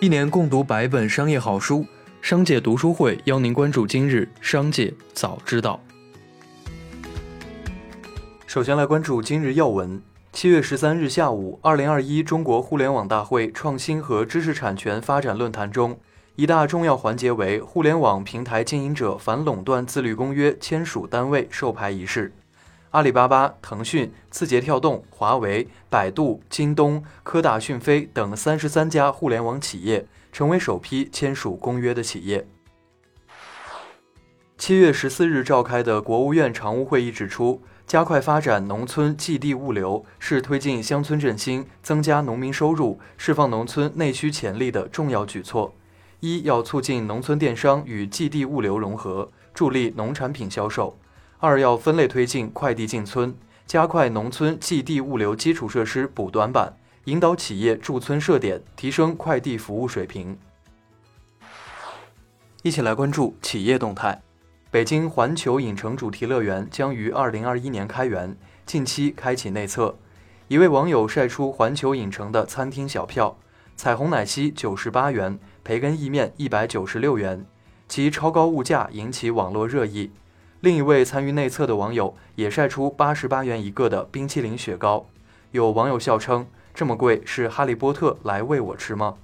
一年共读百本商业好书，商界读书会邀您关注今日商界早知道。首先来关注今日要闻。七月十三日下午，二零二一中国互联网大会创新和知识产权发展论坛中，一大重要环节为互联网平台经营者反垄断自律公约签署单位授牌仪式。阿里巴巴、腾讯、字节跳动、华为、百度、京东、科大讯飞等三十三家互联网企业成为首批签署公约的企业。七月十四日召开的国务院常务会议指出。加快发展农村寄递物流是推进乡村振兴、增加农民收入、释放农村内需潜力的重要举措。一要促进农村电商与寄递物流融合，助力农产品销售；二要分类推进快递进村，加快农村寄递物流基础设施补短板，引导企业驻村设点，提升快递服务水平。一起来关注企业动态。北京环球影城主题乐园将于二零二一年开园，近期开启内测。一位网友晒出环球影城的餐厅小票：彩虹奶昔九十八元，培根意面一百九十六元，其超高物价引起网络热议。另一位参与内测的网友也晒出八十八元一个的冰淇淋雪糕，有网友笑称：“这么贵，是哈利波特来喂我吃吗？”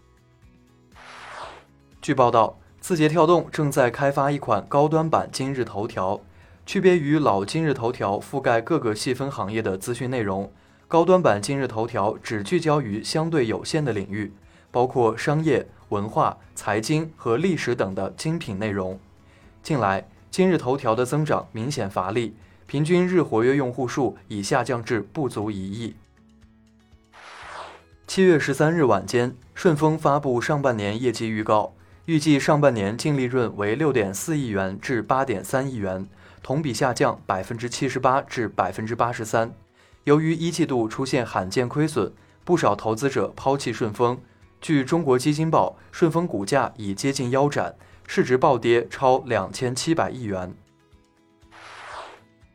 据报道。字节跳动正在开发一款高端版今日头条，区别于老今日头条覆盖各个细分行业的资讯内容，高端版今日头条只聚焦于相对有限的领域，包括商业、文化、财经和历史等的精品内容。近来，今日头条的增长明显乏力，平均日活跃用户数已下降至不足一亿。七月十三日晚间，顺丰发布上半年业绩预告。预计上半年净利润为六点四亿元至八点三亿元，同比下降百分之七十八至百分之八十三。由于一季度出现罕见亏损，不少投资者抛弃顺丰。据中国基金报，顺丰股价已接近腰斩，市值暴跌超两千七百亿元。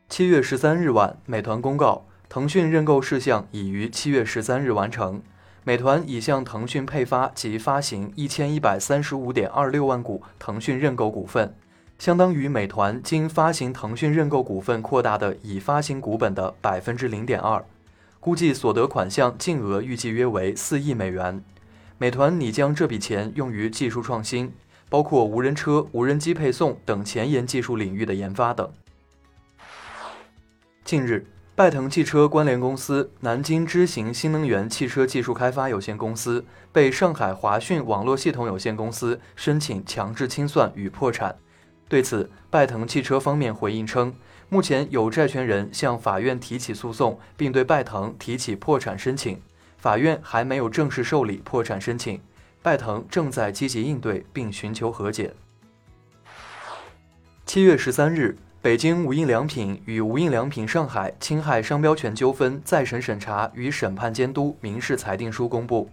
七月十三日晚，美团公告，腾讯认购事项已于七月十三日完成。美团已向腾讯配发及发行一千一百三十五点二六万股腾讯认购股份，相当于美团经发行腾讯认购股份扩大的已发行股本的百分之零点二。估计所得款项净额预计约为四亿美元。美团拟将这笔钱用于技术创新，包括无人车、无人机配送等前沿技术领域的研发等。近日。拜腾汽车关联公司南京知行新能源汽车技术开发有限公司被上海华讯网络系统有限公司申请强制清算与破产。对此，拜腾汽车方面回应称，目前有债权人向法院提起诉讼，并对拜腾提起破产申请，法院还没有正式受理破产申请，拜腾正在积极应对并寻求和解。七月十三日。北京无印良品与无印良品上海侵害商标权纠纷再审审查与审判监督民事裁定书公布，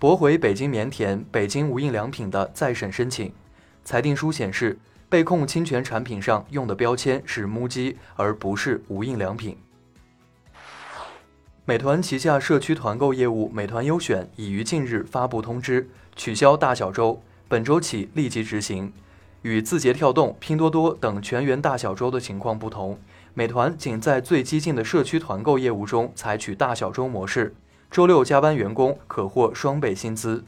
驳回北京棉田、北京无印良品的再审申请。裁定书显示，被控侵权产品上用的标签是 MUJI，而不是无印良品。美团旗下社区团购业务美团优选已于近日发布通知，取消大小周，本周起立即执行。与字节跳动、拼多多等全员大小周的情况不同，美团仅在最激进的社区团购业务中采取大小周模式，周六加班员工可获双倍薪资。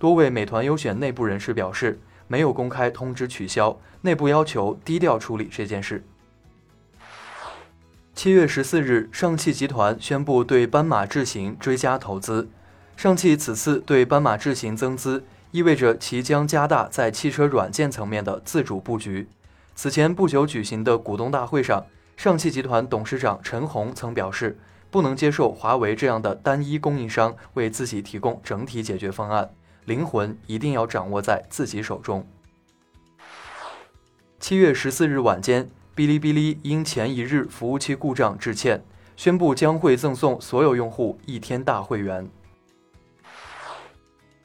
多位美团优选内部人士表示，没有公开通知取消，内部要求低调处理这件事。七月十四日，上汽集团宣布对斑马智行追加投资，上汽此次对斑马智行增资。意味着其将加大在汽车软件层面的自主布局。此前不久举行的股东大会上，上汽集团董事长陈红曾表示，不能接受华为这样的单一供应商为自己提供整体解决方案，灵魂一定要掌握在自己手中。七月十四日晚间，哔哩哔哩因前一日服务器故障致歉，宣布将会赠送所有用户一天大会员。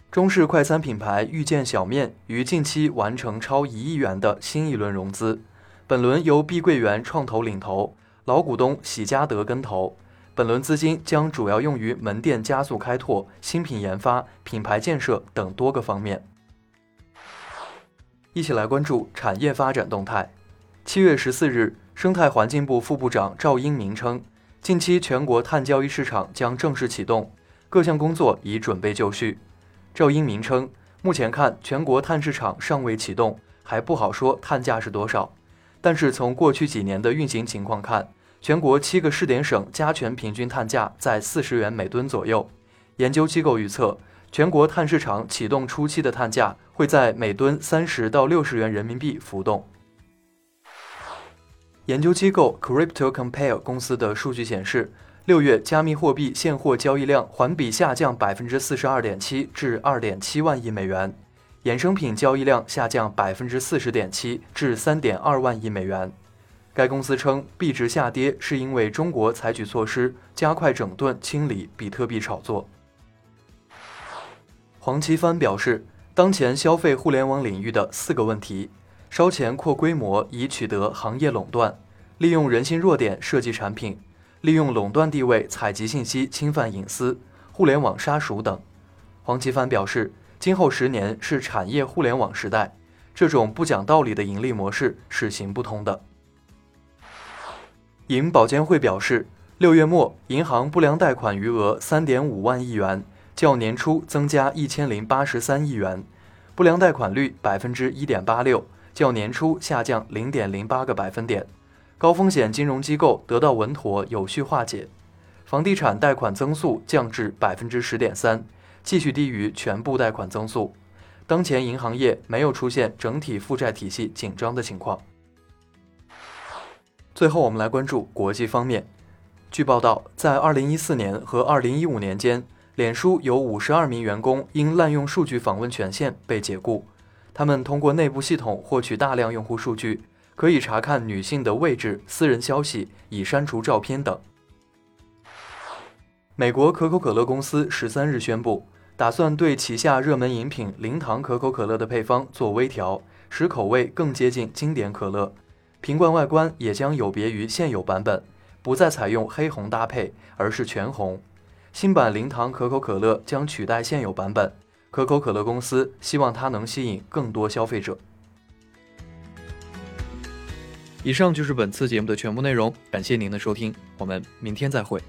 中式快餐品牌遇见小面于近期完成超一亿元的新一轮融资，本轮由碧桂园创投领投，老股东喜家德跟投。本轮资金将主要用于门店加速开拓、新品研发、品牌建设等多个方面。一起来关注产业发展动态。七月十四日，生态环境部副部长赵英明称，近期全国碳交易市场将正式启动，各项工作已准备就绪。赵英明称，目前看全国碳市场尚未启动，还不好说碳价是多少。但是从过去几年的运行情况看，全国七个试点省加权平均碳价在四十元每吨左右。研究机构预测，全国碳市场启动初期的碳价会在每吨三十到六十元人民币浮动。研究机构 Crypto Compare 公司的数据显示，六月加密货币现货交易量环比下降百分之四十二点七，至二点七万亿美元；衍生品交易量下降百分之四十点七，至三点二万亿美元。该公司称，币值下跌是因为中国采取措施加快整顿清理比特币炒作。黄奇帆表示，当前消费互联网领域的四个问题。烧钱扩规模以取得行业垄断，利用人性弱点设计产品，利用垄断地位采集信息侵犯隐私，互联网杀熟等。黄奇帆表示，今后十年是产业互联网时代，这种不讲道理的盈利模式是行不通的。银保监会表示，六月末银行不良贷款余额三点五万亿元，较年初增加一千零八十三亿元，不良贷款率百分之一点八六。较年初下降零点零八个百分点，高风险金融机构得到稳妥有序化解，房地产贷款增速降至百分之十点三，继续低于全部贷款增速。当前银行业没有出现整体负债体系紧张的情况。最后，我们来关注国际方面。据报道，在二零一四年和二零一五年间，脸书有五十二名员工因滥用数据访问权限被解雇。他们通过内部系统获取大量用户数据，可以查看女性的位置、私人消息、已删除照片等。美国可口可乐公司十三日宣布，打算对旗下热门饮品零糖可口可乐的配方做微调，使口味更接近经典可乐。瓶罐外观也将有别于现有版本，不再采用黑红搭配，而是全红。新版零糖可口可乐将取代现有版本。可口可乐公司希望它能吸引更多消费者。以上就是本次节目的全部内容，感谢您的收听，我们明天再会。